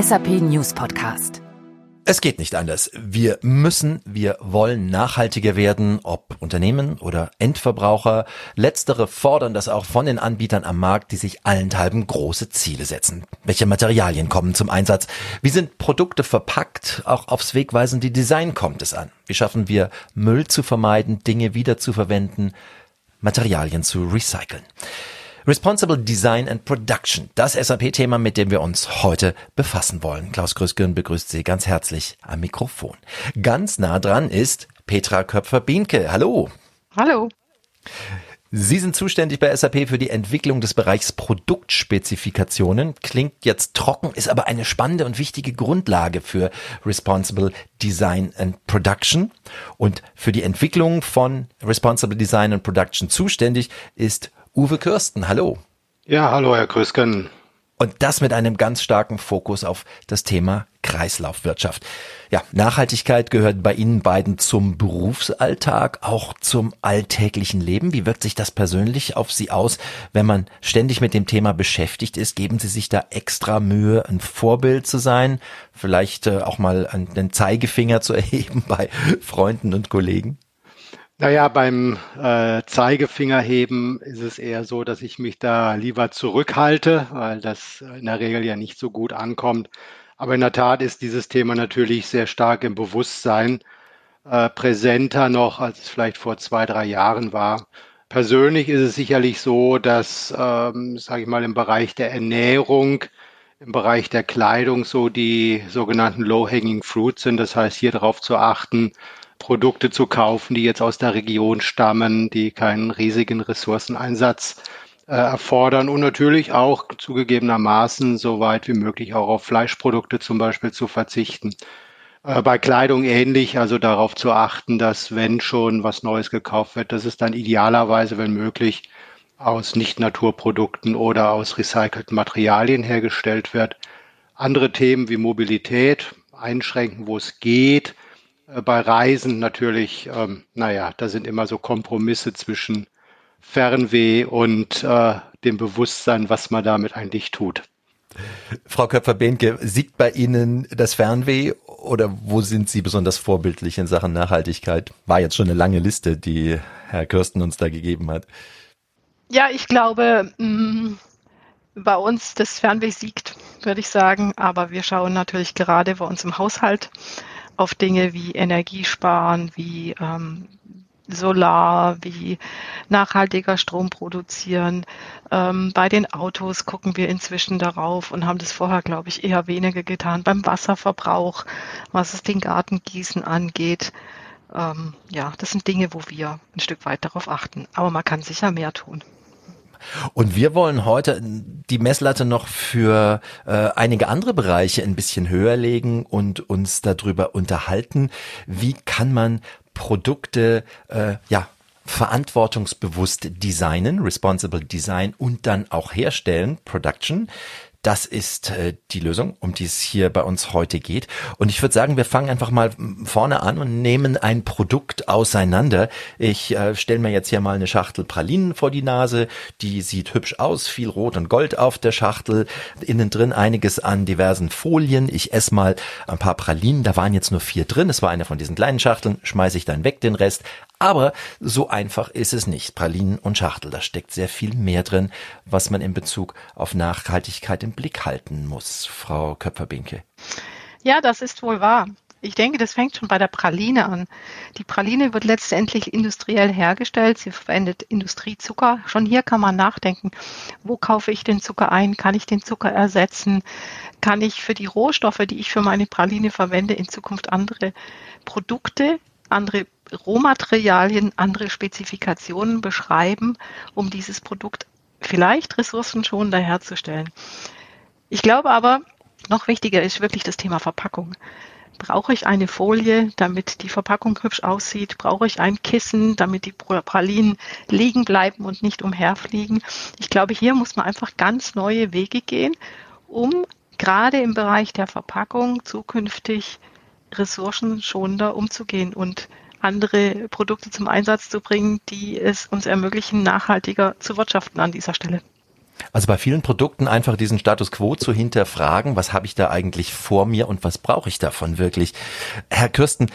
SAP News Podcast. Es geht nicht anders. Wir müssen, wir wollen nachhaltiger werden, ob Unternehmen oder Endverbraucher. Letztere fordern das auch von den Anbietern am Markt, die sich allenthalben große Ziele setzen. Welche Materialien kommen zum Einsatz? Wie sind Produkte verpackt? Auch aufs wegweisende Design kommt es an. Wie schaffen wir Müll zu vermeiden, Dinge wieder zu verwenden, Materialien zu recyceln? Responsible Design and Production, das SAP-Thema, mit dem wir uns heute befassen wollen. Klaus Grüßgen begrüßt Sie ganz herzlich am Mikrofon. Ganz nah dran ist Petra Köpfer-Bienke. Hallo. Hallo. Sie sind zuständig bei SAP für die Entwicklung des Bereichs Produktspezifikationen. Klingt jetzt trocken, ist aber eine spannende und wichtige Grundlage für Responsible Design and Production. Und für die Entwicklung von Responsible Design and Production zuständig ist Uwe Kürsten. Hallo. Ja, hallo, Herr Krüsken. Und das mit einem ganz starken Fokus auf das Thema Kreislaufwirtschaft. Ja, Nachhaltigkeit gehört bei Ihnen beiden zum Berufsalltag, auch zum alltäglichen Leben. Wie wirkt sich das persönlich auf Sie aus, wenn man ständig mit dem Thema beschäftigt ist? Geben Sie sich da extra Mühe, ein Vorbild zu sein? Vielleicht äh, auch mal einen Zeigefinger zu erheben bei Freunden und Kollegen? Naja, beim äh, Zeigefingerheben ist es eher so, dass ich mich da lieber zurückhalte, weil das in der Regel ja nicht so gut ankommt. Aber in der Tat ist dieses Thema natürlich sehr stark im Bewusstsein, äh, präsenter noch, als es vielleicht vor zwei, drei Jahren war. Persönlich ist es sicherlich so, dass, ähm, sage ich mal, im Bereich der Ernährung, im Bereich der Kleidung so die sogenannten Low-Hanging Fruits sind. Das heißt, hier darauf zu achten, Produkte zu kaufen, die jetzt aus der Region stammen, die keinen riesigen Ressourceneinsatz äh, erfordern und natürlich auch zugegebenermaßen so weit wie möglich auch auf Fleischprodukte zum Beispiel zu verzichten. Äh, bei Kleidung ähnlich, also darauf zu achten, dass wenn schon was Neues gekauft wird, dass es dann idealerweise, wenn möglich, aus Nicht-Naturprodukten oder aus recycelten Materialien hergestellt wird. Andere Themen wie Mobilität einschränken, wo es geht, bei Reisen natürlich, ähm, naja, da sind immer so Kompromisse zwischen Fernweh und äh, dem Bewusstsein, was man damit eigentlich tut. Frau Köpfer-Behnke, siegt bei Ihnen das Fernweh oder wo sind Sie besonders vorbildlich in Sachen Nachhaltigkeit? War jetzt schon eine lange Liste, die Herr Kirsten uns da gegeben hat. Ja, ich glaube, mh, mm, bei uns das Fernweh siegt, würde ich sagen. Aber wir schauen natürlich gerade bei uns im Haushalt auf Dinge wie Energiesparen, wie ähm, Solar, wie nachhaltiger Strom produzieren. Ähm, bei den Autos gucken wir inzwischen darauf und haben das vorher, glaube ich, eher weniger getan. Beim Wasserverbrauch, was es den Gartengießen angeht. Ähm, ja, das sind Dinge, wo wir ein Stück weit darauf achten. Aber man kann sicher mehr tun. Und wir wollen heute die Messlatte noch für äh, einige andere Bereiche ein bisschen höher legen und uns darüber unterhalten, wie kann man Produkte äh, ja verantwortungsbewusst designen, responsible design und dann auch herstellen, Production. Das ist äh, die Lösung, um die es hier bei uns heute geht. Und ich würde sagen, wir fangen einfach mal vorne an und nehmen ein Produkt auseinander. Ich äh, stelle mir jetzt hier mal eine Schachtel Pralinen vor die Nase. Die sieht hübsch aus, viel Rot und Gold auf der Schachtel. Innen drin einiges an diversen Folien. Ich esse mal ein paar Pralinen. Da waren jetzt nur vier drin. Es war eine von diesen kleinen Schachteln. Schmeiße ich dann weg den Rest. Aber so einfach ist es nicht. Pralinen und Schachtel, da steckt sehr viel mehr drin, was man in Bezug auf Nachhaltigkeit im Blick halten muss. Frau Köpfer-Binke. Ja, das ist wohl wahr. Ich denke, das fängt schon bei der Praline an. Die Praline wird letztendlich industriell hergestellt. Sie verwendet Industriezucker. Schon hier kann man nachdenken, wo kaufe ich den Zucker ein? Kann ich den Zucker ersetzen? Kann ich für die Rohstoffe, die ich für meine Praline verwende, in Zukunft andere Produkte, andere Rohmaterialien, andere Spezifikationen beschreiben, um dieses Produkt vielleicht ressourcenschonender herzustellen. Ich glaube aber, noch wichtiger ist wirklich das Thema Verpackung. Brauche ich eine Folie, damit die Verpackung hübsch aussieht? Brauche ich ein Kissen, damit die Pralinen liegen bleiben und nicht umherfliegen? Ich glaube, hier muss man einfach ganz neue Wege gehen, um gerade im Bereich der Verpackung zukünftig ressourcenschonender umzugehen und andere Produkte zum Einsatz zu bringen, die es uns ermöglichen, nachhaltiger zu wirtschaften an dieser Stelle. Also bei vielen Produkten einfach diesen Status quo zu hinterfragen, was habe ich da eigentlich vor mir und was brauche ich davon wirklich? Herr Kürsten,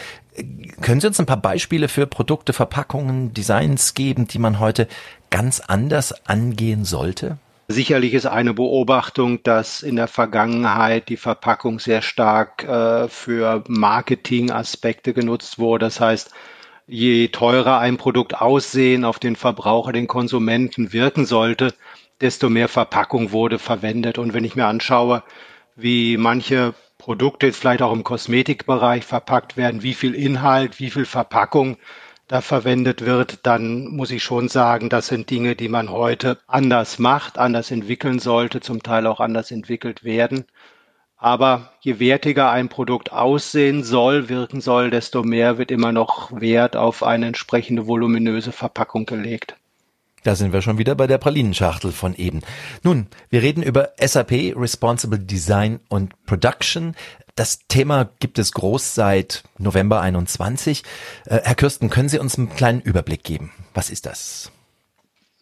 können Sie uns ein paar Beispiele für Produkte, Verpackungen, Designs geben, die man heute ganz anders angehen sollte? Sicherlich ist eine Beobachtung, dass in der Vergangenheit die Verpackung sehr stark äh, für Marketingaspekte genutzt wurde. Das heißt, je teurer ein Produkt aussehen auf den Verbraucher, den Konsumenten wirken sollte, desto mehr Verpackung wurde verwendet. Und wenn ich mir anschaue, wie manche Produkte jetzt vielleicht auch im Kosmetikbereich verpackt werden, wie viel Inhalt, wie viel Verpackung da verwendet wird, dann muss ich schon sagen, das sind Dinge, die man heute anders macht, anders entwickeln sollte, zum Teil auch anders entwickelt werden. Aber je wertiger ein Produkt aussehen soll, wirken soll, desto mehr wird immer noch Wert auf eine entsprechende voluminöse Verpackung gelegt. Da sind wir schon wieder bei der Pralinenschachtel von eben. Nun, wir reden über SAP, Responsible Design und Production. Das Thema gibt es groß seit November 21. Äh, Herr Kürsten, können Sie uns einen kleinen Überblick geben? Was ist das?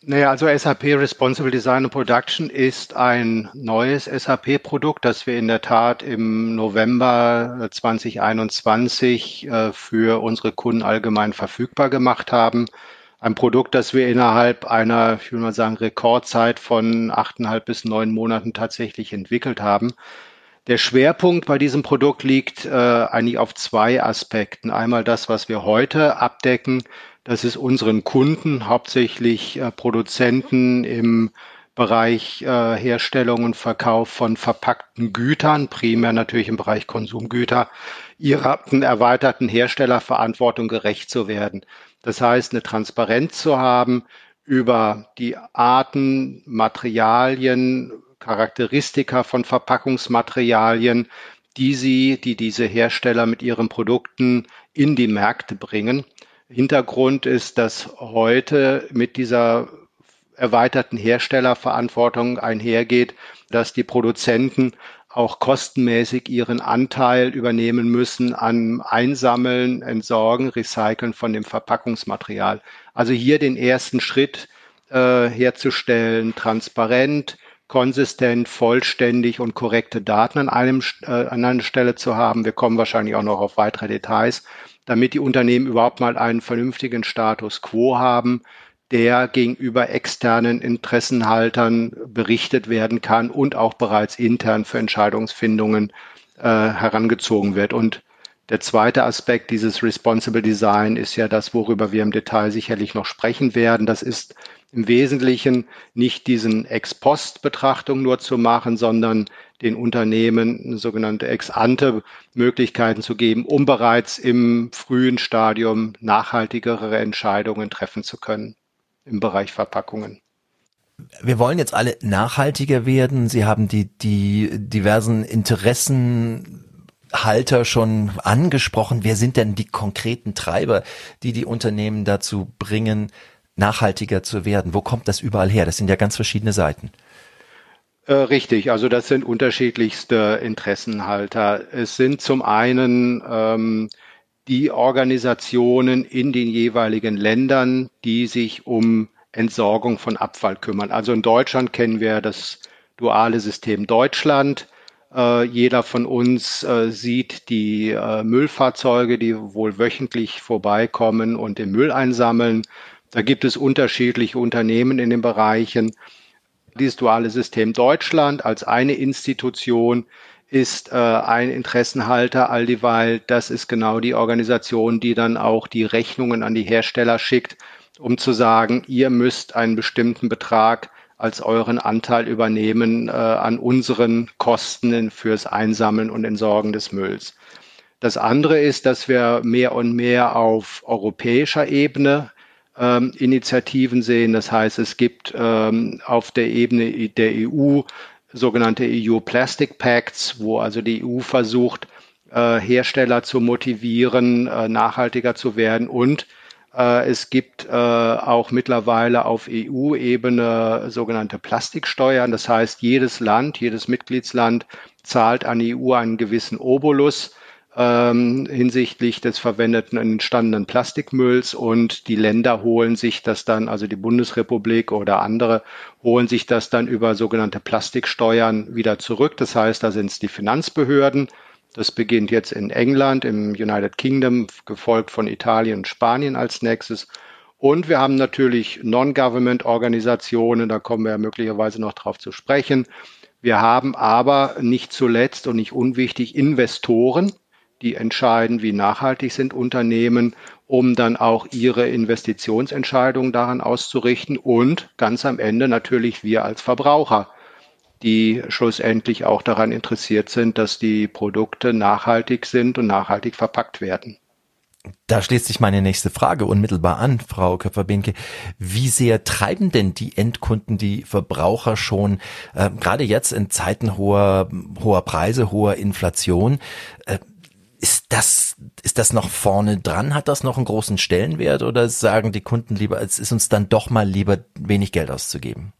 Naja, also SAP Responsible Design and Production ist ein neues SAP-Produkt, das wir in der Tat im November 2021 äh, für unsere Kunden allgemein verfügbar gemacht haben ein Produkt, das wir innerhalb einer, ich will mal sagen, Rekordzeit von achteinhalb bis neun Monaten tatsächlich entwickelt haben. Der Schwerpunkt bei diesem Produkt liegt äh, eigentlich auf zwei Aspekten. Einmal das, was wir heute abdecken. Das ist unseren Kunden, hauptsächlich äh, Produzenten im Bereich äh, Herstellung und Verkauf von verpackten Gütern, primär natürlich im Bereich Konsumgüter, ihrer erweiterten Herstellerverantwortung gerecht zu werden. Das heißt, eine Transparenz zu haben über die Arten, Materialien, Charakteristika von Verpackungsmaterialien, die sie, die diese Hersteller mit ihren Produkten in die Märkte bringen. Hintergrund ist, dass heute mit dieser erweiterten Herstellerverantwortung einhergeht, dass die Produzenten auch kostenmäßig ihren Anteil übernehmen müssen an Einsammeln, Entsorgen, Recyceln von dem Verpackungsmaterial. Also hier den ersten Schritt äh, herzustellen, transparent, konsistent, vollständig und korrekte Daten an, einem, äh, an einer Stelle zu haben. Wir kommen wahrscheinlich auch noch auf weitere Details, damit die Unternehmen überhaupt mal einen vernünftigen Status quo haben, der gegenüber externen Interessenhaltern berichtet werden kann und auch bereits intern für Entscheidungsfindungen äh, herangezogen wird. Und der zweite Aspekt dieses Responsible Design ist ja das, worüber wir im Detail sicherlich noch sprechen werden. Das ist im Wesentlichen nicht diesen Ex-Post-Betrachtung nur zu machen, sondern den Unternehmen sogenannte Ex-ante-Möglichkeiten zu geben, um bereits im frühen Stadium nachhaltigere Entscheidungen treffen zu können im Bereich Verpackungen. Wir wollen jetzt alle nachhaltiger werden. Sie haben die, die diversen Interessenhalter schon angesprochen. Wer sind denn die konkreten Treiber, die die Unternehmen dazu bringen, nachhaltiger zu werden? Wo kommt das überall her? Das sind ja ganz verschiedene Seiten. Äh, richtig, also das sind unterschiedlichste Interessenhalter. Es sind zum einen ähm, die Organisationen in den jeweiligen Ländern, die sich um Entsorgung von Abfall kümmern. Also in Deutschland kennen wir das duale System Deutschland. Äh, jeder von uns äh, sieht die äh, Müllfahrzeuge, die wohl wöchentlich vorbeikommen und den Müll einsammeln. Da gibt es unterschiedliche Unternehmen in den Bereichen. Dieses duale System Deutschland als eine Institution ist äh, ein Interessenhalter, all dieweil das ist genau die Organisation, die dann auch die Rechnungen an die Hersteller schickt, um zu sagen, ihr müsst einen bestimmten Betrag als euren Anteil übernehmen äh, an unseren Kosten fürs Einsammeln und Entsorgen des Mülls. Das andere ist, dass wir mehr und mehr auf europäischer Ebene ähm, Initiativen sehen. Das heißt, es gibt ähm, auf der Ebene der EU sogenannte EU Plastic Pacts, wo also die EU versucht, äh, Hersteller zu motivieren, äh, nachhaltiger zu werden. Und äh, es gibt äh, auch mittlerweile auf EU-Ebene sogenannte Plastiksteuern. Das heißt, jedes Land, jedes Mitgliedsland zahlt an die EU einen gewissen Obolus ähm, hinsichtlich des verwendeten entstandenen Plastikmülls und die Länder holen sich das dann, also die Bundesrepublik oder andere, holen sich das dann über sogenannte Plastiksteuern wieder zurück. Das heißt, da sind es die Finanzbehörden. Das beginnt jetzt in England, im United Kingdom, gefolgt von Italien und Spanien als nächstes. Und wir haben natürlich Non-Government-Organisationen, da kommen wir ja möglicherweise noch drauf zu sprechen. Wir haben aber nicht zuletzt und nicht unwichtig Investoren, die entscheiden, wie nachhaltig sind Unternehmen, um dann auch ihre Investitionsentscheidungen daran auszurichten und ganz am Ende natürlich wir als Verbraucher, die schlussendlich auch daran interessiert sind, dass die Produkte nachhaltig sind und nachhaltig verpackt werden. Da schließt sich meine nächste Frage unmittelbar an, Frau Köpfer-Benke. Wie sehr treiben denn die Endkunden, die Verbraucher schon, äh, gerade jetzt in Zeiten hoher, hoher Preise, hoher Inflation, äh, ist das, ist das noch vorne dran? Hat das noch einen großen Stellenwert oder sagen die Kunden lieber, es ist uns dann doch mal lieber wenig Geld auszugeben?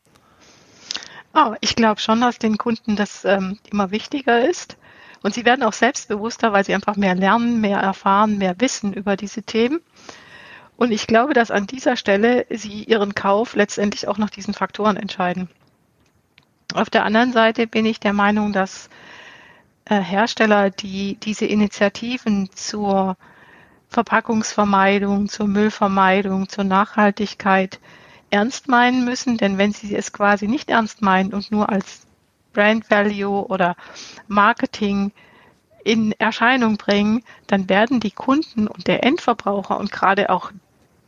Oh, ich glaube schon, dass den Kunden das ähm, immer wichtiger ist. Und sie werden auch selbstbewusster, weil sie einfach mehr lernen, mehr erfahren, mehr wissen über diese Themen. Und ich glaube, dass an dieser Stelle sie ihren Kauf letztendlich auch nach diesen Faktoren entscheiden. Auf der anderen Seite bin ich der Meinung, dass Hersteller, die diese Initiativen zur Verpackungsvermeidung, zur Müllvermeidung, zur Nachhaltigkeit ernst meinen müssen. Denn wenn sie es quasi nicht ernst meinen und nur als Brand Value oder Marketing in Erscheinung bringen, dann werden die Kunden und der Endverbraucher und gerade auch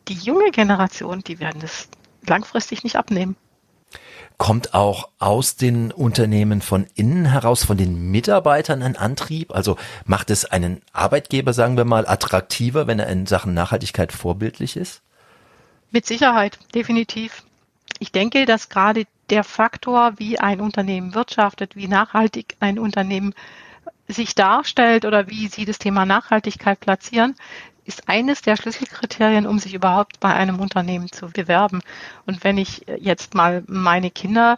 die junge Generation, die werden das langfristig nicht abnehmen kommt auch aus den Unternehmen von innen heraus, von den Mitarbeitern ein Antrieb? Also macht es einen Arbeitgeber, sagen wir mal, attraktiver, wenn er in Sachen Nachhaltigkeit vorbildlich ist? Mit Sicherheit, definitiv. Ich denke, dass gerade der Faktor, wie ein Unternehmen wirtschaftet, wie nachhaltig ein Unternehmen sich darstellt oder wie sie das Thema Nachhaltigkeit platzieren, ist eines der Schlüsselkriterien, um sich überhaupt bei einem Unternehmen zu bewerben. Und wenn ich jetzt mal meine Kinder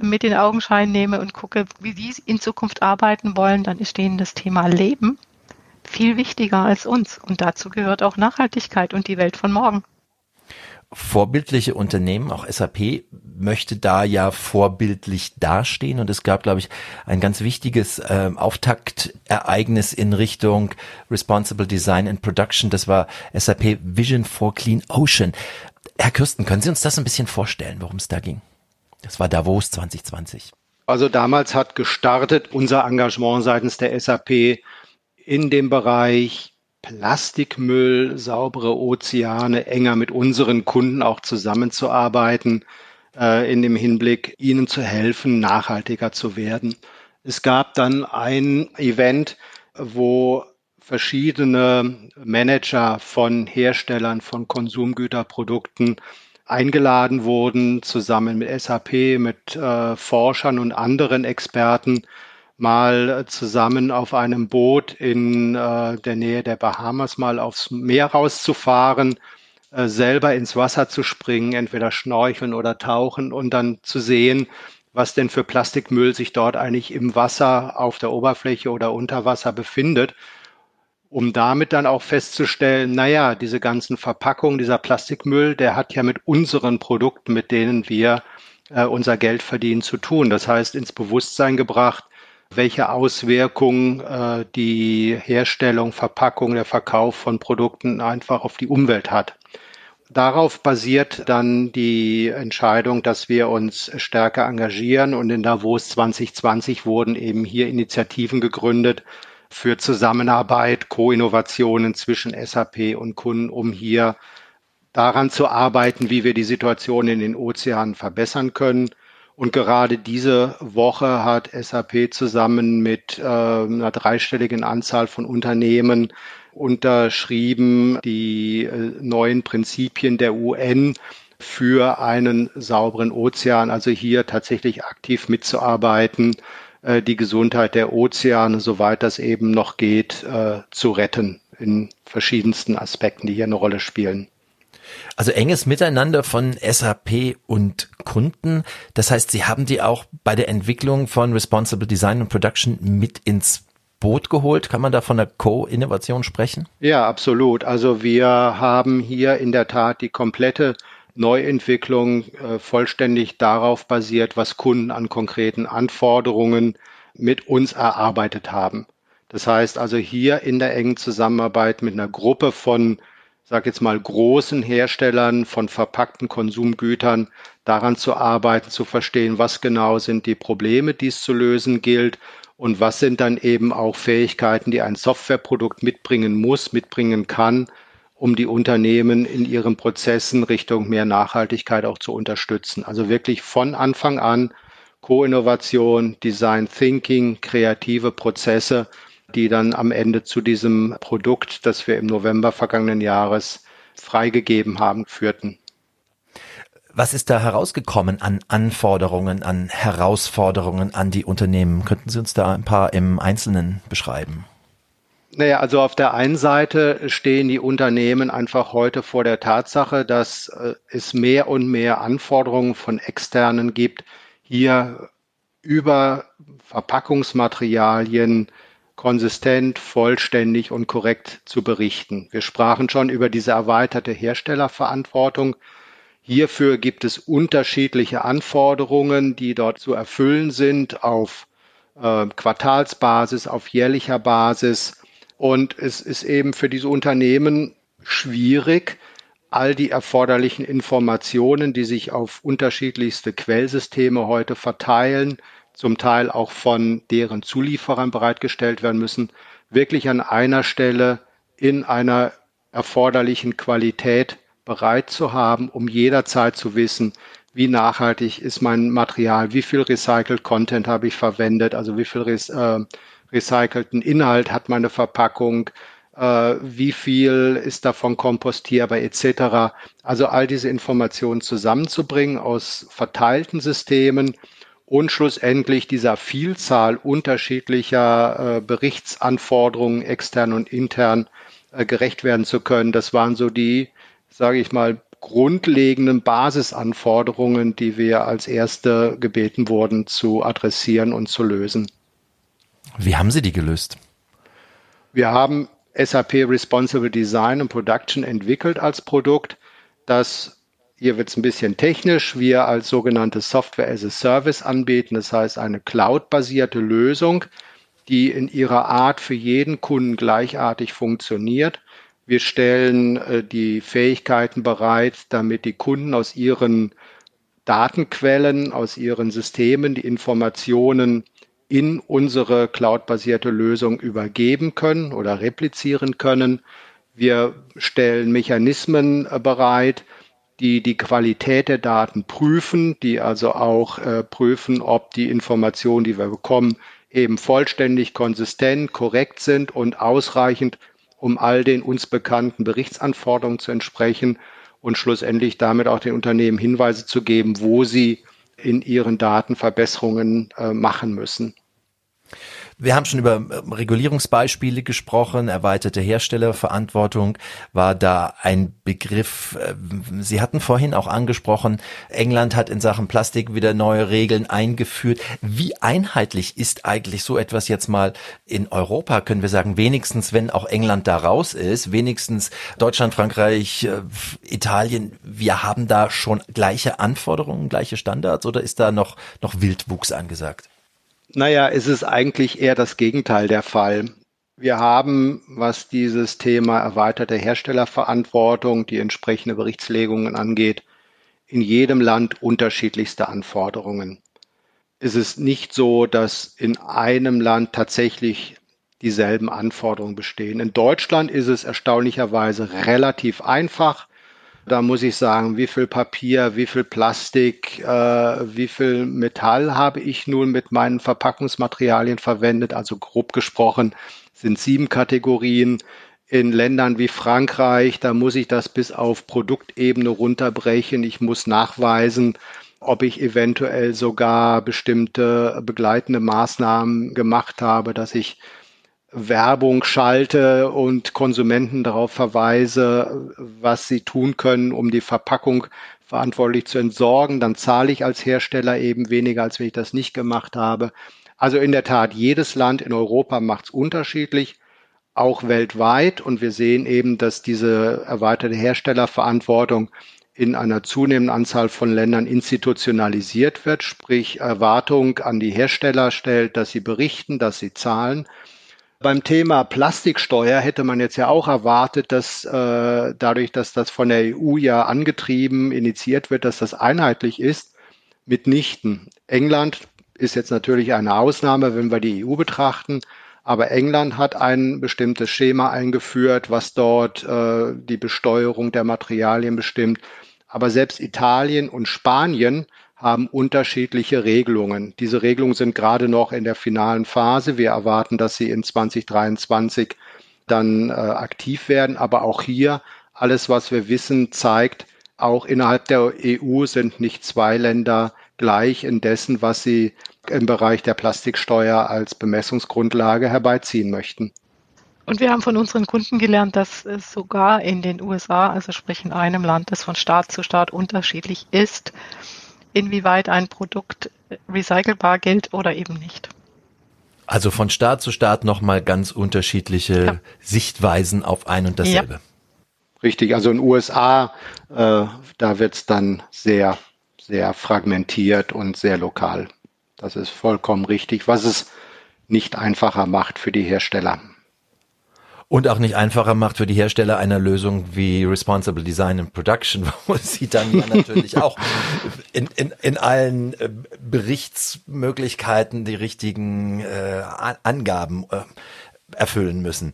mit den Augenschein nehme und gucke, wie sie in Zukunft arbeiten wollen, dann ist denen das Thema Leben viel wichtiger als uns. Und dazu gehört auch Nachhaltigkeit und die Welt von morgen vorbildliche Unternehmen, auch SAP möchte da ja vorbildlich dastehen und es gab, glaube ich, ein ganz wichtiges äh, Auftaktereignis in Richtung Responsible Design and Production. Das war SAP Vision for Clean Ocean. Herr Kürsten, können Sie uns das ein bisschen vorstellen, worum es da ging? Das war Davos 2020. Also damals hat gestartet unser Engagement seitens der SAP in dem Bereich Plastikmüll, saubere Ozeane, enger mit unseren Kunden auch zusammenzuarbeiten, äh, in dem Hinblick, ihnen zu helfen, nachhaltiger zu werden. Es gab dann ein Event, wo verschiedene Manager von Herstellern von Konsumgüterprodukten eingeladen wurden, zusammen mit SAP, mit äh, Forschern und anderen Experten, mal zusammen auf einem Boot in äh, der Nähe der Bahamas mal aufs Meer rauszufahren, äh, selber ins Wasser zu springen, entweder schnorcheln oder tauchen und dann zu sehen, was denn für Plastikmüll sich dort eigentlich im Wasser, auf der Oberfläche oder unter Wasser befindet, um damit dann auch festzustellen, naja, diese ganzen Verpackungen, dieser Plastikmüll, der hat ja mit unseren Produkten, mit denen wir äh, unser Geld verdienen, zu tun. Das heißt, ins Bewusstsein gebracht, welche Auswirkungen äh, die Herstellung, Verpackung, der Verkauf von Produkten einfach auf die Umwelt hat. Darauf basiert dann die Entscheidung, dass wir uns stärker engagieren und in Davos 2020 wurden eben hier Initiativen gegründet für Zusammenarbeit, Co-Innovationen zwischen SAP und Kunden, um hier daran zu arbeiten, wie wir die Situation in den Ozeanen verbessern können und gerade diese Woche hat SAP zusammen mit äh, einer dreistelligen Anzahl von Unternehmen unterschrieben die äh, neuen Prinzipien der UN für einen sauberen Ozean, also hier tatsächlich aktiv mitzuarbeiten, äh, die Gesundheit der Ozeane, soweit das eben noch geht, zu retten in verschiedensten Aspekten, die hier eine Rolle spielen. Also enges Miteinander von SAP und Kunden. Das heißt, Sie haben die auch bei der Entwicklung von Responsible Design und Production mit ins Boot geholt? Kann man da von einer Co-Innovation sprechen? Ja, absolut. Also wir haben hier in der Tat die komplette Neuentwicklung äh, vollständig darauf basiert, was Kunden an konkreten Anforderungen mit uns erarbeitet haben. Das heißt also hier in der engen Zusammenarbeit mit einer Gruppe von, sag jetzt mal, großen Herstellern von verpackten Konsumgütern daran zu arbeiten, zu verstehen, was genau sind die Probleme, die es zu lösen gilt und was sind dann eben auch Fähigkeiten, die ein Softwareprodukt mitbringen muss, mitbringen kann, um die Unternehmen in ihren Prozessen Richtung mehr Nachhaltigkeit auch zu unterstützen. Also wirklich von Anfang an Co-Innovation, Design Thinking, kreative Prozesse, die dann am Ende zu diesem Produkt, das wir im November vergangenen Jahres freigegeben haben, führten. Was ist da herausgekommen an Anforderungen, an Herausforderungen an die Unternehmen? Könnten Sie uns da ein paar im Einzelnen beschreiben? Naja, also auf der einen Seite stehen die Unternehmen einfach heute vor der Tatsache, dass äh, es mehr und mehr Anforderungen von externen gibt, hier über Verpackungsmaterialien konsistent, vollständig und korrekt zu berichten. Wir sprachen schon über diese erweiterte Herstellerverantwortung. Hierfür gibt es unterschiedliche Anforderungen, die dort zu erfüllen sind auf äh, Quartalsbasis, auf jährlicher Basis. Und es ist eben für diese Unternehmen schwierig, all die erforderlichen Informationen, die sich auf unterschiedlichste Quellsysteme heute verteilen, zum Teil auch von deren Zulieferern bereitgestellt werden müssen, wirklich an einer Stelle in einer erforderlichen Qualität bereit zu haben, um jederzeit zu wissen, wie nachhaltig ist mein Material, wie viel Recycled Content habe ich verwendet, also wie viel äh, recycelten Inhalt hat meine Verpackung, äh, wie viel ist davon kompostierbar etc. Also all diese Informationen zusammenzubringen aus verteilten Systemen und schlussendlich dieser Vielzahl unterschiedlicher äh, Berichtsanforderungen extern und intern äh, gerecht werden zu können. Das waren so die sage ich mal, grundlegenden Basisanforderungen, die wir als erste gebeten wurden zu adressieren und zu lösen. Wie haben Sie die gelöst? Wir haben SAP Responsible Design und Production entwickelt als Produkt, das hier wird es ein bisschen technisch, wir als sogenannte Software as a Service anbieten, das heißt eine cloud-basierte Lösung, die in ihrer Art für jeden Kunden gleichartig funktioniert wir stellen äh, die Fähigkeiten bereit, damit die Kunden aus ihren Datenquellen, aus ihren Systemen die Informationen in unsere cloudbasierte Lösung übergeben können oder replizieren können. Wir stellen Mechanismen äh, bereit, die die Qualität der Daten prüfen, die also auch äh, prüfen, ob die Informationen, die wir bekommen, eben vollständig, konsistent, korrekt sind und ausreichend um all den uns bekannten Berichtsanforderungen zu entsprechen und schlussendlich damit auch den Unternehmen Hinweise zu geben, wo sie in ihren Daten Verbesserungen äh, machen müssen. Wir haben schon über ähm, Regulierungsbeispiele gesprochen. Erweiterte Herstellerverantwortung war da ein Begriff. Ähm, Sie hatten vorhin auch angesprochen, England hat in Sachen Plastik wieder neue Regeln eingeführt. Wie einheitlich ist eigentlich so etwas jetzt mal in Europa? Können wir sagen, wenigstens wenn auch England da raus ist, wenigstens Deutschland, Frankreich, äh, Italien, wir haben da schon gleiche Anforderungen, gleiche Standards oder ist da noch, noch Wildwuchs angesagt? Naja, es ist eigentlich eher das Gegenteil der Fall. Wir haben, was dieses Thema erweiterte Herstellerverantwortung, die entsprechende Berichtslegungen angeht, in jedem Land unterschiedlichste Anforderungen. Es ist nicht so, dass in einem Land tatsächlich dieselben Anforderungen bestehen. In Deutschland ist es erstaunlicherweise relativ einfach. Da muss ich sagen, wie viel Papier, wie viel Plastik, äh, wie viel Metall habe ich nun mit meinen Verpackungsmaterialien verwendet? Also grob gesprochen sind sieben Kategorien. In Ländern wie Frankreich, da muss ich das bis auf Produktebene runterbrechen. Ich muss nachweisen, ob ich eventuell sogar bestimmte begleitende Maßnahmen gemacht habe, dass ich Werbung schalte und Konsumenten darauf verweise, was sie tun können, um die Verpackung verantwortlich zu entsorgen, dann zahle ich als Hersteller eben weniger, als wenn ich das nicht gemacht habe. Also in der Tat, jedes Land in Europa macht es unterschiedlich, auch weltweit. Und wir sehen eben, dass diese erweiterte Herstellerverantwortung in einer zunehmenden Anzahl von Ländern institutionalisiert wird, sprich Erwartung an die Hersteller stellt, dass sie berichten, dass sie zahlen. Beim Thema Plastiksteuer hätte man jetzt ja auch erwartet, dass äh, dadurch, dass das von der EU ja angetrieben, initiiert wird, dass das einheitlich ist. Mitnichten. England ist jetzt natürlich eine Ausnahme, wenn wir die EU betrachten. Aber England hat ein bestimmtes Schema eingeführt, was dort äh, die Besteuerung der Materialien bestimmt. Aber selbst Italien und Spanien haben unterschiedliche Regelungen. Diese Regelungen sind gerade noch in der finalen Phase. Wir erwarten, dass sie in 2023 dann äh, aktiv werden. Aber auch hier, alles, was wir wissen, zeigt, auch innerhalb der EU sind nicht zwei Länder gleich in dessen, was sie im Bereich der Plastiksteuer als Bemessungsgrundlage herbeiziehen möchten. Und wir haben von unseren Kunden gelernt, dass es sogar in den USA, also sprich in einem Land, das von Staat zu Staat unterschiedlich ist, inwieweit ein Produkt recycelbar gilt oder eben nicht. Also von Staat zu Staat nochmal ganz unterschiedliche ja. Sichtweisen auf ein und dasselbe. Ja. Richtig, also in den USA, äh, da wird es dann sehr, sehr fragmentiert und sehr lokal. Das ist vollkommen richtig, was es nicht einfacher macht für die Hersteller. Und auch nicht einfacher macht für die Hersteller einer Lösung wie Responsible Design and Production, wo sie dann ja natürlich auch in, in, in allen äh, Berichtsmöglichkeiten die richtigen äh, Angaben äh, erfüllen müssen.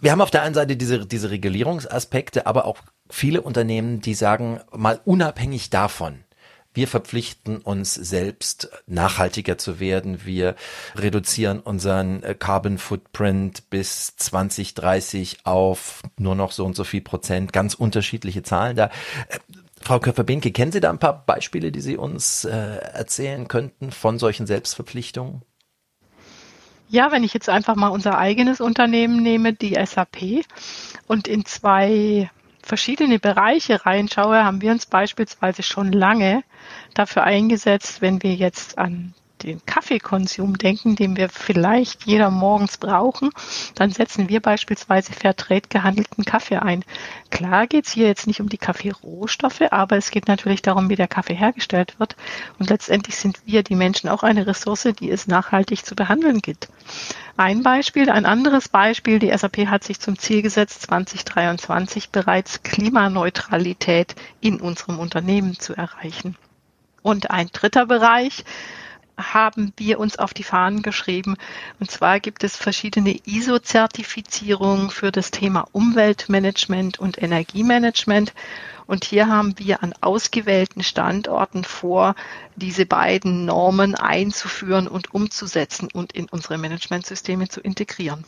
Wir haben auf der einen Seite diese, diese Regulierungsaspekte, aber auch viele Unternehmen, die sagen, mal unabhängig davon, wir verpflichten uns selbst, nachhaltiger zu werden. Wir reduzieren unseren äh, Carbon Footprint bis 2030 auf nur noch so und so viel Prozent. Ganz unterschiedliche Zahlen da. Äh, Frau Köpfer-Benke, kennen Sie da ein paar Beispiele, die Sie uns äh, erzählen könnten von solchen Selbstverpflichtungen? Ja, wenn ich jetzt einfach mal unser eigenes Unternehmen nehme, die SAP, und in zwei verschiedene Bereiche reinschaue, haben wir uns beispielsweise schon lange dafür eingesetzt, wenn wir jetzt an den Kaffeekonsum denken, den wir vielleicht jeder morgens brauchen, dann setzen wir beispielsweise Fairtrade gehandelten Kaffee ein. Klar geht es hier jetzt nicht um die Kaffeerohstoffe, aber es geht natürlich darum, wie der Kaffee hergestellt wird. Und letztendlich sind wir, die Menschen, auch eine Ressource, die es nachhaltig zu behandeln gilt. Ein Beispiel. Ein anderes Beispiel. Die SAP hat sich zum Ziel gesetzt, 2023 bereits Klimaneutralität in unserem Unternehmen zu erreichen. Und ein dritter Bereich haben wir uns auf die Fahnen geschrieben. Und zwar gibt es verschiedene ISO-Zertifizierungen für das Thema Umweltmanagement und Energiemanagement. Und hier haben wir an ausgewählten Standorten vor, diese beiden Normen einzuführen und umzusetzen und in unsere Managementsysteme zu integrieren.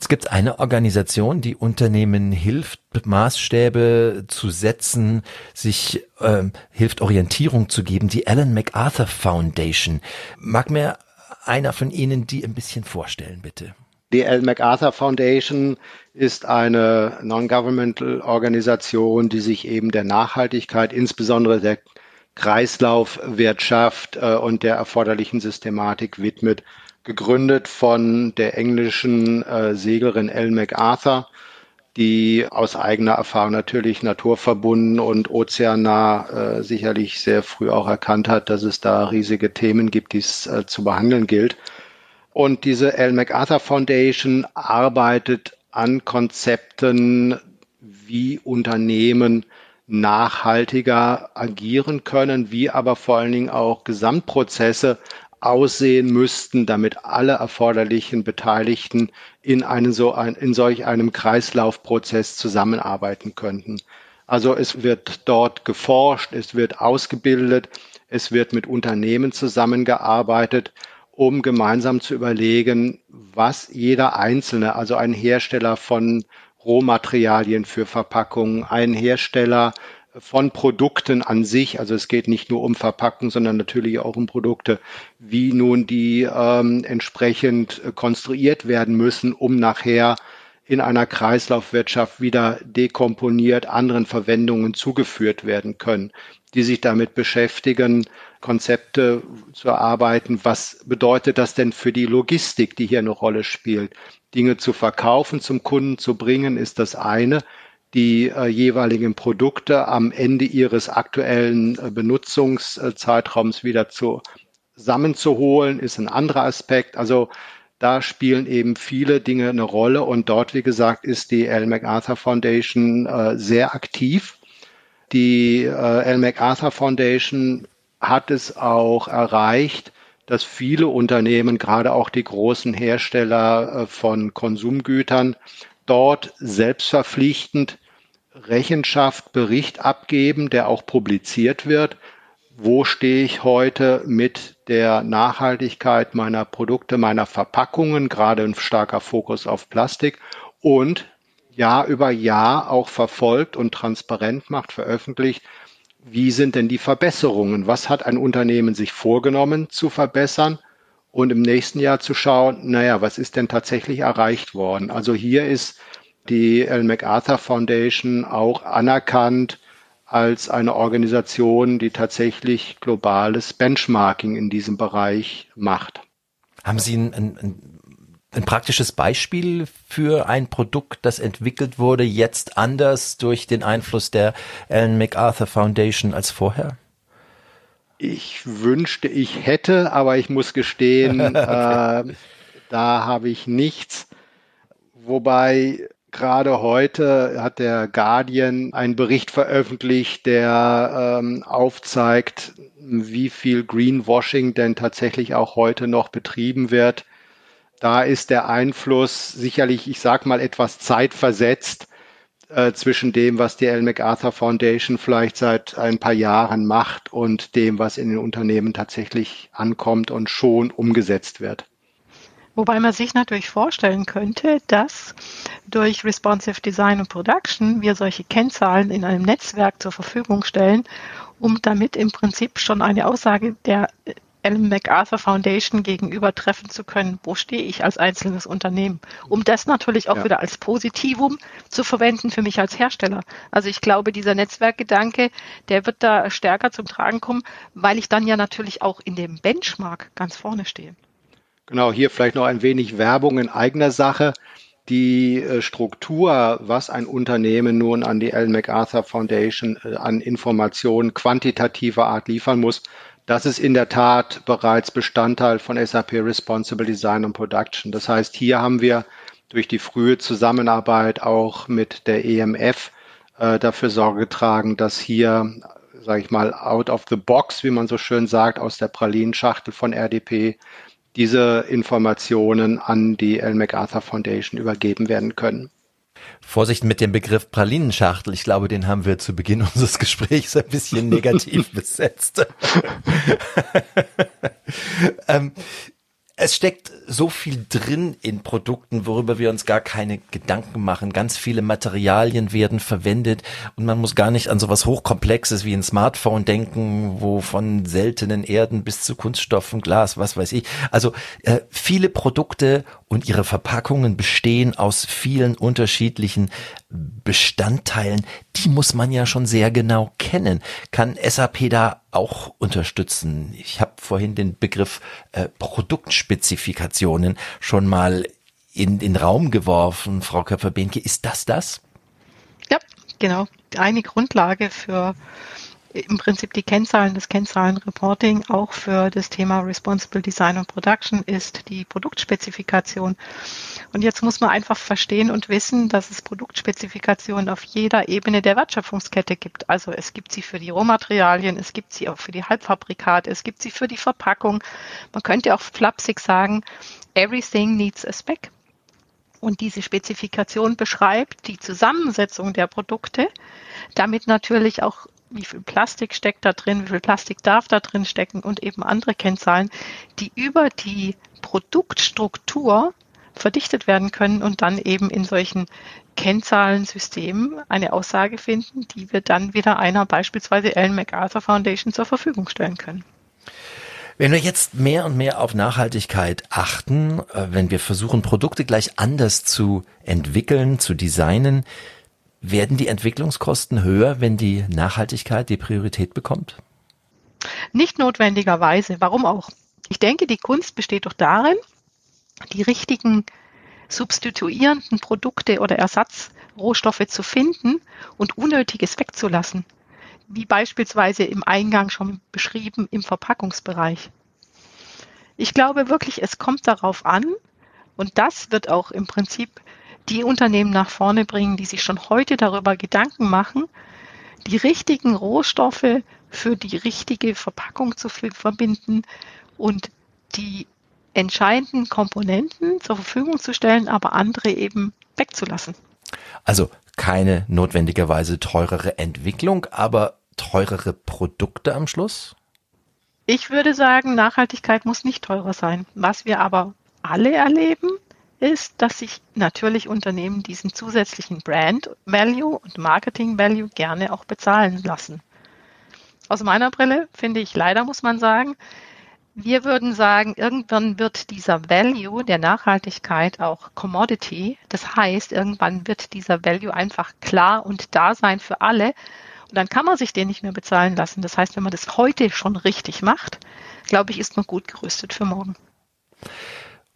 Es gibt eine Organisation, die Unternehmen hilft, Maßstäbe zu setzen, sich ähm, hilft, Orientierung zu geben, die Ellen MacArthur Foundation. Mag mir einer von Ihnen die ein bisschen vorstellen, bitte? Die Ellen MacArthur Foundation ist eine Non-Governmental Organisation, die sich eben der Nachhaltigkeit, insbesondere der Kreislaufwirtschaft äh, und der erforderlichen Systematik widmet. Gegründet von der englischen äh, Seglerin Ellen MacArthur, die aus eigener Erfahrung natürlich naturverbunden und ozeannah äh, sicherlich sehr früh auch erkannt hat, dass es da riesige Themen gibt, die es äh, zu behandeln gilt. Und diese Ellen MacArthur Foundation arbeitet an Konzepten, wie Unternehmen nachhaltiger agieren können, wie aber vor allen Dingen auch Gesamtprozesse aussehen müssten, damit alle erforderlichen Beteiligten in, einen so ein, in solch einem Kreislaufprozess zusammenarbeiten könnten. Also es wird dort geforscht, es wird ausgebildet, es wird mit Unternehmen zusammengearbeitet um gemeinsam zu überlegen, was jeder Einzelne, also ein Hersteller von Rohmaterialien für Verpackungen, ein Hersteller von Produkten an sich, also es geht nicht nur um Verpackung, sondern natürlich auch um Produkte, wie nun die ähm, entsprechend konstruiert werden müssen, um nachher in einer Kreislaufwirtschaft wieder dekomponiert anderen Verwendungen zugeführt werden können die sich damit beschäftigen, Konzepte zu erarbeiten. Was bedeutet das denn für die Logistik, die hier eine Rolle spielt? Dinge zu verkaufen, zum Kunden zu bringen, ist das eine. Die äh, jeweiligen Produkte am Ende ihres aktuellen äh, Benutzungszeitraums wieder zu, zusammenzuholen, ist ein anderer Aspekt. Also da spielen eben viele Dinge eine Rolle und dort, wie gesagt, ist die L. MacArthur Foundation äh, sehr aktiv. Die äh, L. MacArthur Foundation hat es auch erreicht, dass viele Unternehmen, gerade auch die großen Hersteller äh, von Konsumgütern, dort selbstverpflichtend Rechenschaft, Bericht abgeben, der auch publiziert wird. Wo stehe ich heute mit der Nachhaltigkeit meiner Produkte, meiner Verpackungen, gerade ein starker Fokus auf Plastik und Jahr über Jahr auch verfolgt und transparent macht, veröffentlicht, wie sind denn die Verbesserungen? Was hat ein Unternehmen sich vorgenommen zu verbessern? Und im nächsten Jahr zu schauen, naja, was ist denn tatsächlich erreicht worden? Also hier ist die L. MacArthur Foundation auch anerkannt als eine Organisation, die tatsächlich globales Benchmarking in diesem Bereich macht. Haben Sie ein, ein, ein praktisches Beispiel für ein Produkt, das entwickelt wurde, jetzt anders durch den Einfluss der Ellen MacArthur Foundation als vorher? Ich wünschte, ich hätte, aber ich muss gestehen, okay. äh, da habe ich nichts. Wobei gerade heute hat der Guardian einen Bericht veröffentlicht, der ähm, aufzeigt, wie viel Greenwashing denn tatsächlich auch heute noch betrieben wird da ist der Einfluss sicherlich, ich sag mal, etwas zeitversetzt äh, zwischen dem, was die L. MacArthur Foundation vielleicht seit ein paar Jahren macht und dem, was in den Unternehmen tatsächlich ankommt und schon umgesetzt wird. Wobei man sich natürlich vorstellen könnte, dass durch Responsive Design und Production wir solche Kennzahlen in einem Netzwerk zur Verfügung stellen, um damit im Prinzip schon eine Aussage der Ellen MacArthur Foundation gegenüber treffen zu können, wo stehe ich als einzelnes Unternehmen, um das natürlich auch ja. wieder als Positivum zu verwenden für mich als Hersteller. Also ich glaube, dieser Netzwerkgedanke, der wird da stärker zum Tragen kommen, weil ich dann ja natürlich auch in dem Benchmark ganz vorne stehe. Genau, hier vielleicht noch ein wenig Werbung in eigener Sache. Die äh, Struktur, was ein Unternehmen nun an die Ellen MacArthur Foundation äh, an Informationen quantitativer Art liefern muss, das ist in der Tat bereits Bestandteil von SAP Responsible Design und Production. Das heißt, hier haben wir durch die frühe Zusammenarbeit auch mit der EMF äh, dafür Sorge getragen, dass hier, sage ich mal, out of the box, wie man so schön sagt, aus der Pralinenschachtel von RDP diese Informationen an die L. MacArthur Foundation übergeben werden können. Vorsicht mit dem Begriff Pralinenschachtel. Ich glaube, den haben wir zu Beginn unseres Gesprächs ein bisschen negativ besetzt. ähm, es steckt so viel drin in Produkten, worüber wir uns gar keine Gedanken machen. Ganz viele Materialien werden verwendet und man muss gar nicht an sowas Hochkomplexes wie ein Smartphone denken, wo von seltenen Erden bis zu Kunststoffen, Glas, was weiß ich. Also äh, viele Produkte und ihre Verpackungen bestehen aus vielen unterschiedlichen Bestandteilen, die muss man ja schon sehr genau kennen. Kann SAP da auch unterstützen? Ich habe vorhin den Begriff äh, Produktspezifikationen schon mal in den Raum geworfen, Frau Köpfer-Behnke. Ist das das? Ja, genau. Eine Grundlage für im Prinzip die Kennzahlen, das Kennzahlenreporting auch für das Thema Responsible Design und Production ist die Produktspezifikation. Und jetzt muss man einfach verstehen und wissen, dass es Produktspezifikationen auf jeder Ebene der Wertschöpfungskette gibt. Also es gibt sie für die Rohmaterialien, es gibt sie auch für die Halbfabrikate, es gibt sie für die Verpackung. Man könnte auch flapsig sagen, everything needs a spec. Und diese Spezifikation beschreibt die Zusammensetzung der Produkte, damit natürlich auch wie viel Plastik steckt da drin, wie viel Plastik darf da drin stecken und eben andere Kennzahlen, die über die Produktstruktur verdichtet werden können und dann eben in solchen Kennzahlensystemen eine Aussage finden, die wir dann wieder einer beispielsweise Ellen MacArthur Foundation zur Verfügung stellen können. Wenn wir jetzt mehr und mehr auf Nachhaltigkeit achten, äh, wenn wir versuchen, Produkte gleich anders zu entwickeln, zu designen, Werden die Entwicklungskosten höher, wenn die Nachhaltigkeit die Priorität bekommt? Nicht notwendigerweise. Warum auch? Ich denke, die Kunst besteht doch darin, die richtigen substituierenden Produkte oder Ersatzrohstoffe zu finden und Unnötiges wegzulassen. Wie beispielsweise im Eingang schon beschrieben im Verpackungsbereich. Ich glaube wirklich, es kommt darauf an, und das wird auch im Prinzip die Unternehmen nach vorne bringen, die sich schon heute darüber Gedanken machen, die richtigen Rohstoffe für die richtige Verpackung zu verbinden und die entscheidenden Komponenten zur Verfügung zu stellen, aber andere eben wegzulassen. Also keine notwendigerweise teurere Entwicklung, aber teurere Produkte am Schluss? Ich würde sagen, Nachhaltigkeit muss nicht teurer sein. Was wir aber alle erleben, ist, dass sich natürlich Unternehmen diesen zusätzlichen Brand Value und Marketing Value gerne auch bezahlen lassen. Aus meiner Brille finde ich leider, muss man sagen, wir würden sagen, irgendwann wird dieser Value der Nachhaltigkeit auch Commodity. Das heißt, irgendwann wird dieser Value einfach klar und da sein für alle. Und dann kann man sich den nicht mehr bezahlen lassen. Das heißt, wenn man das heute schon richtig macht, glaube ich, ist man gut gerüstet für morgen.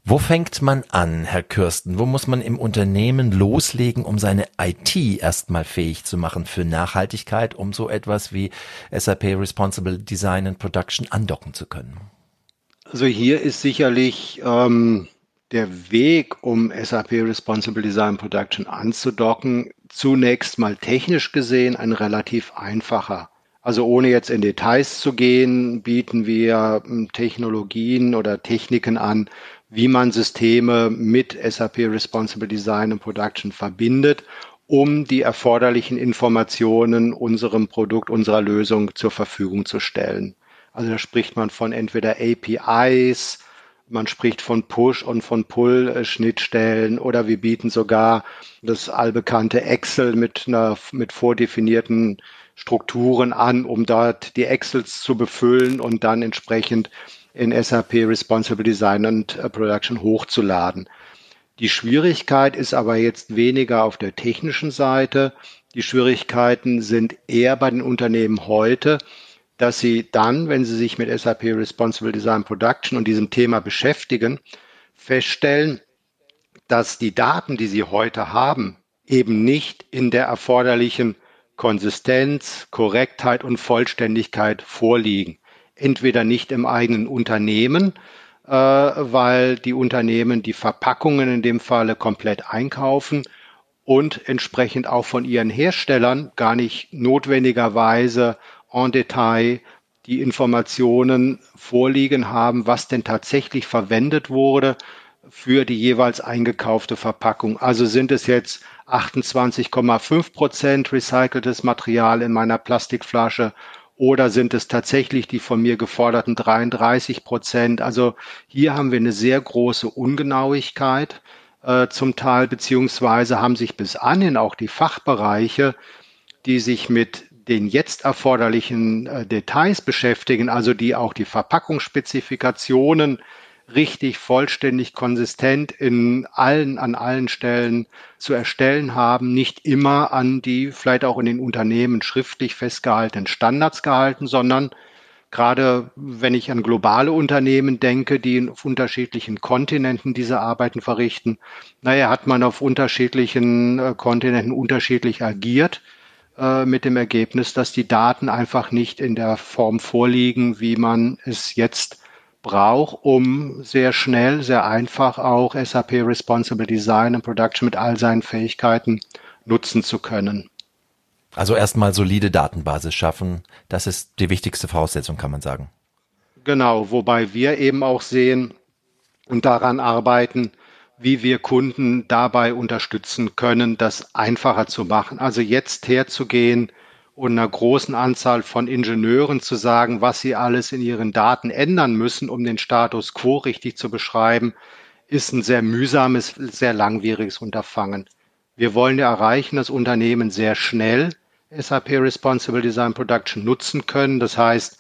Wo fängt man an, Herr Kürsten? Wo muss man im Unternehmen loslegen, um seine IT erstmal fähig zu machen für Nachhaltigkeit, um so etwas wie SAP Responsible Design and Production andocken zu können? Also hier ist sicherlich ähm, der Weg, um SAP Responsible Design Production anzudocken, zunächst mal technisch gesehen ein relativ einfacher. Also ohne jetzt in Details zu gehen, bieten wir hm, Technologien oder Techniken an, wie man Systeme mit SAP Responsible Design und Production verbindet, um die erforderlichen Informationen unserem Produkt, unserer Lösung zur Verfügung zu stellen. Also da spricht man von entweder APIs, man spricht von Push und von Pull-Schnittstellen oder wir bieten sogar das allbekannte Excel mit einer, mit vordefinierten Strukturen an, um dort die Excels zu befüllen und dann entsprechend in SAP Responsible Design und äh, Production hochzuladen. Die Schwierigkeit ist aber jetzt weniger auf der technischen Seite. Die Schwierigkeiten sind eher bei den Unternehmen heute, dass sie dann, wenn sie sich mit SAP Responsible Design Production und diesem Thema beschäftigen, feststellen, dass die Daten, die sie heute haben, eben nicht in der erforderlichen Konsistenz, Korrektheit und Vollständigkeit vorliegen entweder nicht im eigenen Unternehmen, äh, weil die Unternehmen die Verpackungen in dem Falle komplett einkaufen und entsprechend auch von ihren Herstellern gar nicht notwendigerweise en Detail die Informationen vorliegen haben, was denn tatsächlich verwendet wurde für die jeweils eingekaufte Verpackung. Also sind es jetzt 28,5 Prozent recyceltes Material in meiner Plastikflasche oder sind es tatsächlich die von mir geforderten 33 Prozent? Also hier haben wir eine sehr große Ungenauigkeit äh, zum Teil, beziehungsweise haben sich bis anhin auch die Fachbereiche, die sich mit den jetzt erforderlichen äh, Details beschäftigen, also die auch die Verpackungsspezifikationen richtig, vollständig, konsistent in allen, an allen Stellen zu erstellen haben, nicht immer an die vielleicht auch in den Unternehmen schriftlich festgehaltenen Standards gehalten, sondern gerade wenn ich an globale Unternehmen denke, die auf unterschiedlichen Kontinenten diese Arbeiten verrichten, naja, hat man auf unterschiedlichen äh, Kontinenten unterschiedlich agiert äh, mit dem Ergebnis, dass die Daten einfach nicht in der Form vorliegen, wie man es jetzt braucht, um sehr schnell, sehr einfach auch SAP Responsible Design und Production mit all seinen Fähigkeiten nutzen zu können. Also erstmal solide Datenbasis schaffen, das ist die wichtigste Voraussetzung, kann man sagen. Genau, wobei wir eben auch sehen und daran arbeiten, wie wir Kunden dabei unterstützen können, das einfacher zu machen. Also jetzt herzugehen, und einer großen Anzahl von Ingenieuren zu sagen, was sie alles in ihren Daten ändern müssen, um den Status quo richtig zu beschreiben, ist ein sehr mühsames, sehr langwieriges Unterfangen. Wir wollen ja erreichen, dass Unternehmen sehr schnell SAP Responsible Design Production nutzen können. Das heißt,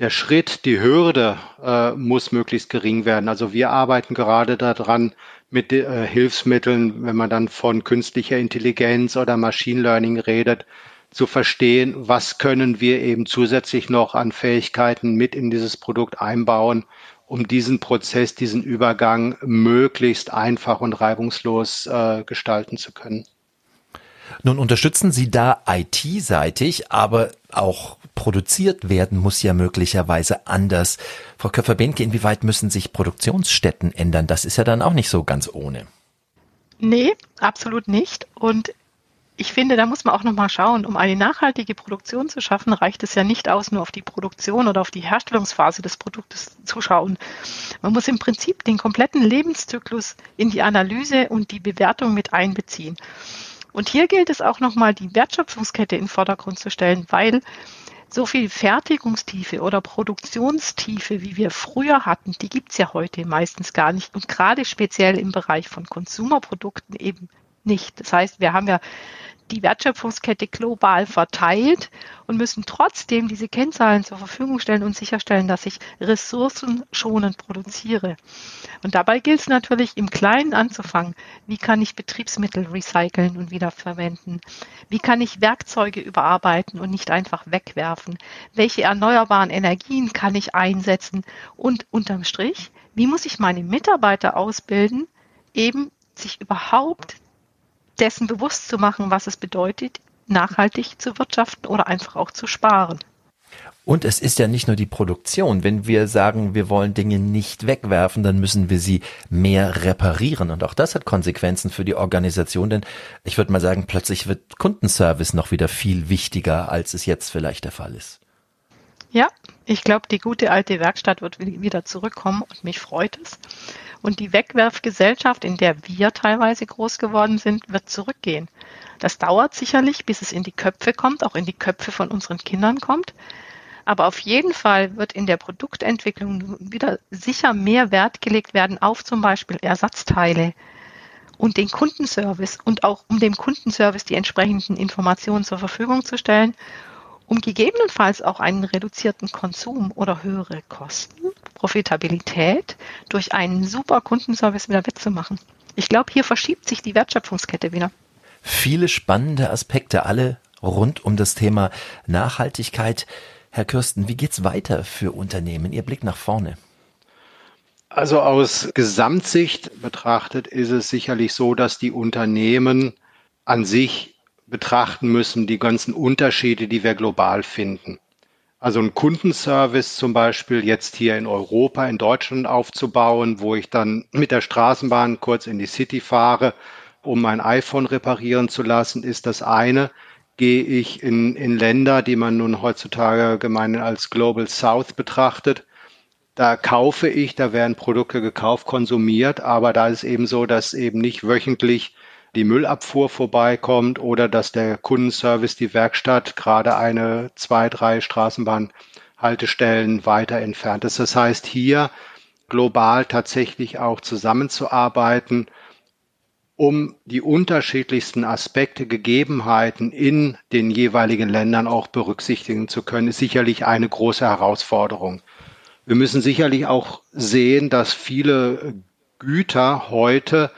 der Schritt, die Hürde äh, muss möglichst gering werden. Also wir arbeiten gerade daran mit äh, Hilfsmitteln, wenn man dann von künstlicher Intelligenz oder Machine Learning redet, zu verstehen, was können wir eben zusätzlich noch an Fähigkeiten mit in dieses Produkt einbauen, um diesen Prozess, diesen Übergang möglichst einfach und reibungslos äh, gestalten zu können. Nun unterstützen Sie da IT-seitig, aber auch produziert werden muss ja möglicherweise anders. Frau Köpfer-Behnke, inwieweit müssen sich Produktionsstätten ändern? Das ist ja dann auch nicht so ganz ohne. Nee, absolut nicht. Und ich finde, da muss man auch nochmal schauen, um eine nachhaltige Produktion zu schaffen, reicht es ja nicht aus, nur auf die Produktion oder auf die Herstellungsphase des Produktes zu schauen. Man muss im Prinzip den kompletten Lebenszyklus in die Analyse und die Bewertung mit einbeziehen. Und hier gilt es auch nochmal, die Wertschöpfungskette in den Vordergrund zu stellen, weil so viel Fertigungstiefe oder Produktionstiefe, wie wir früher hatten, die gibt's ja heute meistens gar nicht. Und gerade speziell im Bereich von Konsumerprodukten eben nicht. Das heißt, wir haben ja die Wertschöpfungskette global verteilt und müssen trotzdem diese Kennzahlen zur Verfügung stellen und sicherstellen, dass ich ressourcenschonend produziere. Und dabei gilt es natürlich im Kleinen anzufangen. Wie kann ich Betriebsmittel recyceln und wiederverwenden? Wie kann ich Werkzeuge überarbeiten und nicht einfach wegwerfen? Welche erneuerbaren Energien kann ich einsetzen? Und unterm Strich, wie muss ich meine Mitarbeiter ausbilden, eben sich überhaupt dessen bewusst zu machen, was es bedeutet, nachhaltig zu wirtschaften oder einfach auch zu sparen. Und es ist ja nicht nur die Produktion. Wenn wir sagen, wir wollen Dinge nicht wegwerfen, dann müssen wir sie mehr reparieren. Und auch das hat Konsequenzen für die Organisation, denn ich würde mal sagen, plötzlich wird Kundenservice noch wieder viel wichtiger, als es jetzt vielleicht der Fall ist. Ja, ich glaube, die gute alte Werkstatt wird wieder zurückkommen und mich freut es. Und die Wegwerfgesellschaft, in der wir teilweise groß geworden sind, wird zurückgehen. Das dauert sicherlich, bis es in die Köpfe kommt, auch in die Köpfe von unseren Kindern kommt. Aber auf jeden Fall wird in der Produktentwicklung wieder sicher mehr Wert gelegt werden auf zum Beispiel Ersatzteile und den Kundenservice und auch um dem Kundenservice die entsprechenden Informationen zur Verfügung zu stellen um gegebenenfalls auch einen reduzierten Konsum oder höhere Kosten, Profitabilität durch einen super Kundenservice wieder wettzumachen. Ich glaube, hier verschiebt sich die Wertschöpfungskette wieder. Viele spannende Aspekte, alle rund um das Thema Nachhaltigkeit. Herr Kirsten, wie geht's weiter für Unternehmen? Ihr Blick nach vorne. Also aus Gesamtsicht betrachtet ist es sicherlich so, dass die Unternehmen an sich betrachten müssen, die ganzen Unterschiede, die wir global finden. Also ein Kundenservice zum Beispiel jetzt hier in Europa, in Deutschland aufzubauen, wo ich dann mit der Straßenbahn kurz in die City fahre, um mein iPhone reparieren zu lassen, ist das eine. Gehe ich in, in Länder, die man nun heutzutage gemeinhin als Global South betrachtet, da kaufe ich, da werden Produkte gekauft, konsumiert, aber da ist eben so, dass eben nicht wöchentlich die Müllabfuhr vorbeikommt oder dass der Kundenservice, die Werkstatt gerade eine, zwei, drei Straßenbahnhaltestellen weiter entfernt ist. Das heißt, hier global tatsächlich auch zusammenzuarbeiten, um die unterschiedlichsten Aspekte, Gegebenheiten in den jeweiligen Ländern auch berücksichtigen zu können, ist sicherlich eine große Herausforderung. Wir müssen sicherlich auch sehen, dass viele Güter heute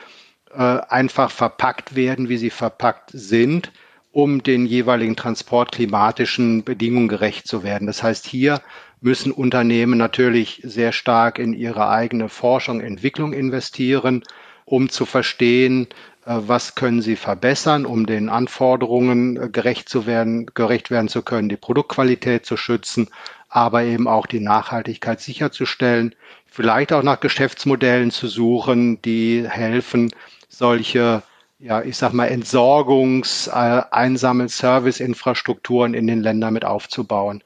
äh, einfach verpackt werden, wie sie verpackt sind, um den jeweiligen transportklimatischen Bedingungen gerecht zu werden. Das heißt, hier müssen Unternehmen natürlich sehr stark in ihre eigene Forschung, Entwicklung investieren, um zu verstehen, äh, was können sie verbessern, um den Anforderungen äh, gerecht zu werden, gerecht werden zu können, die Produktqualität zu schützen, aber eben auch die Nachhaltigkeit sicherzustellen, vielleicht auch nach Geschäftsmodellen zu suchen, die helfen, solche, ja, ich sag mal, Entsorgungs-, äh, Einsammel-, Service-Infrastrukturen in den Ländern mit aufzubauen.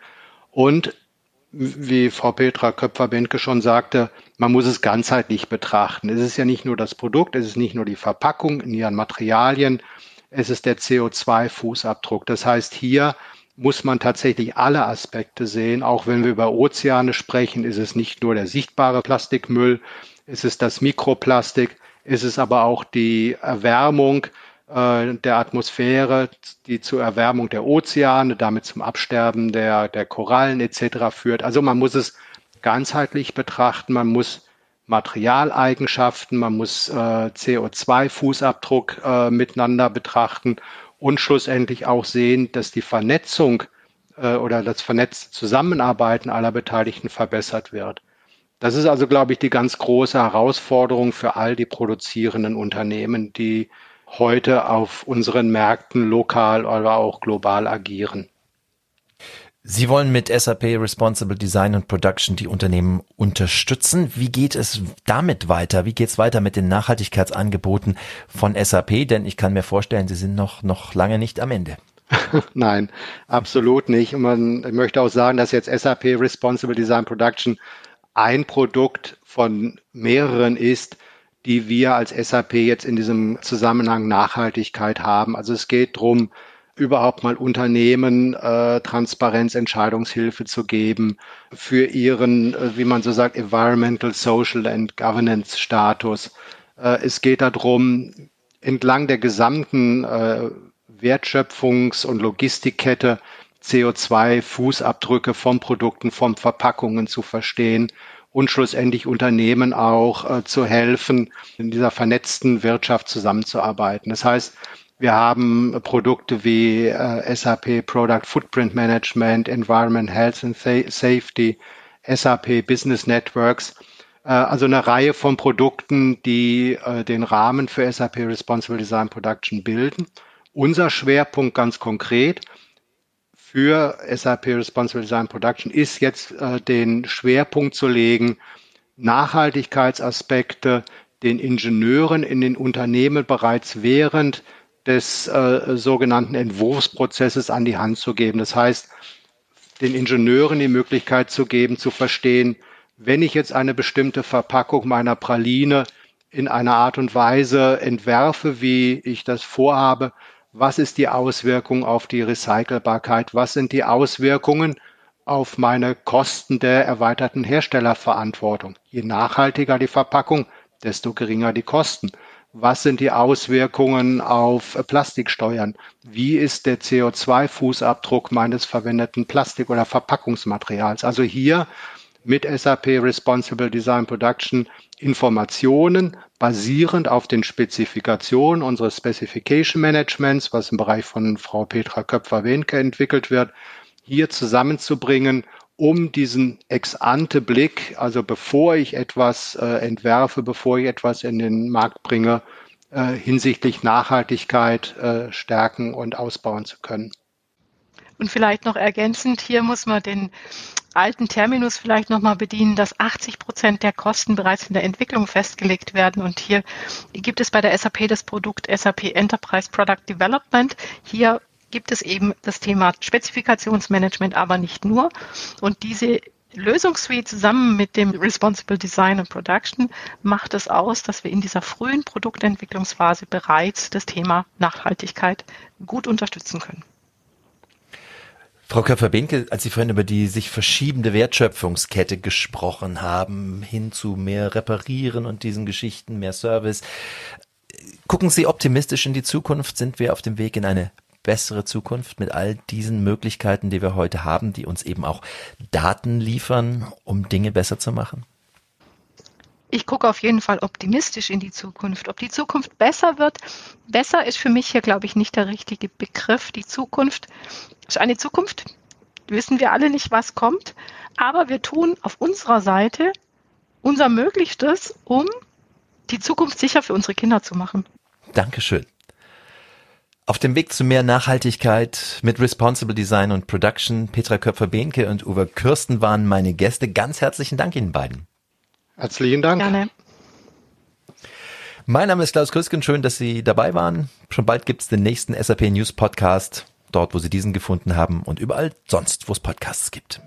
Und wie Frau Petra Köpfer-Bentke schon sagte, man muss es ganzheitlich betrachten. Es ist ja nicht nur das Produkt, es ist nicht nur die Verpackung in ihren Materialien, es ist der CO2-Fußabdruck. Das heißt, hier muss man tatsächlich alle Aspekte sehen. Auch wenn wir über Ozeane sprechen, ist es nicht nur der sichtbare Plastikmüll, es ist das Mikroplastik, ist es aber auch die Erwärmung äh, der Atmosphäre, die zur Erwärmung der Ozeane, damit zum Absterben der, der Korallen etc. führt. Also man muss es ganzheitlich betrachten, man muss Materialeigenschaften, man muss äh, CO2-Fußabdruck äh, miteinander betrachten und schlussendlich auch sehen, dass die Vernetzung äh, oder das vernetzte Zusammenarbeiten aller Beteiligten verbessert wird. Das ist also, glaube ich, die ganz große Herausforderung für all die produzierenden Unternehmen, die heute auf unseren Märkten lokal oder auch global agieren. Sie wollen mit SAP Responsible Design und Production die Unternehmen unterstützen. Wie geht es damit weiter? Wie geht es weiter mit den Nachhaltigkeitsangeboten von SAP? Denn ich kann mir vorstellen, Sie sind noch, noch lange nicht am Ende. Nein, absolut nicht. Und man möchte auch sagen, dass jetzt SAP Responsible Design Production ein Produkt von mehreren ist, die wir als SAP jetzt in diesem Zusammenhang Nachhaltigkeit haben. Also es geht darum, überhaupt mal Unternehmen äh, Transparenzentscheidungshilfe zu geben für ihren, äh, wie man so sagt, Environmental, Social and Governance Status. Äh, es geht darum, entlang der gesamten äh, Wertschöpfungs- und Logistikkette CO2-Fußabdrücke von Produkten, von Verpackungen zu verstehen und schlussendlich Unternehmen auch äh, zu helfen, in dieser vernetzten Wirtschaft zusammenzuarbeiten. Das heißt, wir haben Produkte wie äh, SAP Product Footprint Management, Environment Health and Safety, SAP Business Networks, äh, also eine Reihe von Produkten, die äh, den Rahmen für SAP Responsible Design Production bilden. Unser Schwerpunkt ganz konkret für SAP Responsible Design Production ist jetzt äh, den Schwerpunkt zu legen, Nachhaltigkeitsaspekte den Ingenieuren in den Unternehmen bereits während des äh, sogenannten Entwurfsprozesses an die Hand zu geben. Das heißt, den Ingenieuren die Möglichkeit zu geben, zu verstehen, wenn ich jetzt eine bestimmte Verpackung meiner Praline in einer Art und Weise entwerfe, wie ich das vorhabe, was ist die Auswirkung auf die Recycelbarkeit, was sind die Auswirkungen auf meine Kosten der erweiterten Herstellerverantwortung. Je nachhaltiger die Verpackung, desto geringer die Kosten. Was sind die Auswirkungen auf Plastiksteuern? Wie ist der CO2-Fußabdruck meines verwendeten Plastik- oder Verpackungsmaterials? Also hier mit SAP Responsible Design Production Informationen basierend auf den Spezifikationen unseres Specification Managements, was im Bereich von Frau Petra Köpfer-Wenke entwickelt wird, hier zusammenzubringen, um diesen Ex-ante-Blick, also bevor ich etwas äh, entwerfe, bevor ich etwas in den Markt bringe, äh, hinsichtlich Nachhaltigkeit äh, stärken und ausbauen zu können. Und vielleicht noch ergänzend, hier muss man den alten Terminus vielleicht nochmal bedienen, dass 80 Prozent der Kosten bereits in der Entwicklung festgelegt werden. Und hier gibt es bei der SAP das Produkt SAP Enterprise Product Development. Hier gibt es eben das Thema Spezifikationsmanagement, aber nicht nur. Und diese Lösungssuite zusammen mit dem Responsible Design and Production macht es aus, dass wir in dieser frühen Produktentwicklungsphase bereits das Thema Nachhaltigkeit gut unterstützen können. Frau Köpfer-Benke, als Sie vorhin über die sich verschiebende Wertschöpfungskette gesprochen haben, hin zu mehr Reparieren und diesen Geschichten, mehr Service, gucken Sie optimistisch in die Zukunft? Sind wir auf dem Weg in eine bessere Zukunft mit all diesen Möglichkeiten, die wir heute haben, die uns eben auch Daten liefern, um Dinge besser zu machen? Ich gucke auf jeden Fall optimistisch in die Zukunft. Ob die Zukunft besser wird, besser ist für mich hier, glaube ich, nicht der richtige Begriff. Die Zukunft ist eine Zukunft, wissen wir alle nicht, was kommt, aber wir tun auf unserer Seite unser Möglichstes, um die Zukunft sicher für unsere Kinder zu machen. Dankeschön. Auf dem Weg zu mehr Nachhaltigkeit mit Responsible Design und Production, Petra Köpfer-Behnke und Uwe Kürsten waren meine Gäste. Ganz herzlichen Dank Ihnen beiden. Herzlichen Dank. Gerne. Mein Name ist Klaus Krüsken. Schön, dass Sie dabei waren. Schon bald gibt es den nächsten SAP News Podcast, dort, wo Sie diesen gefunden haben und überall sonst, wo es Podcasts gibt.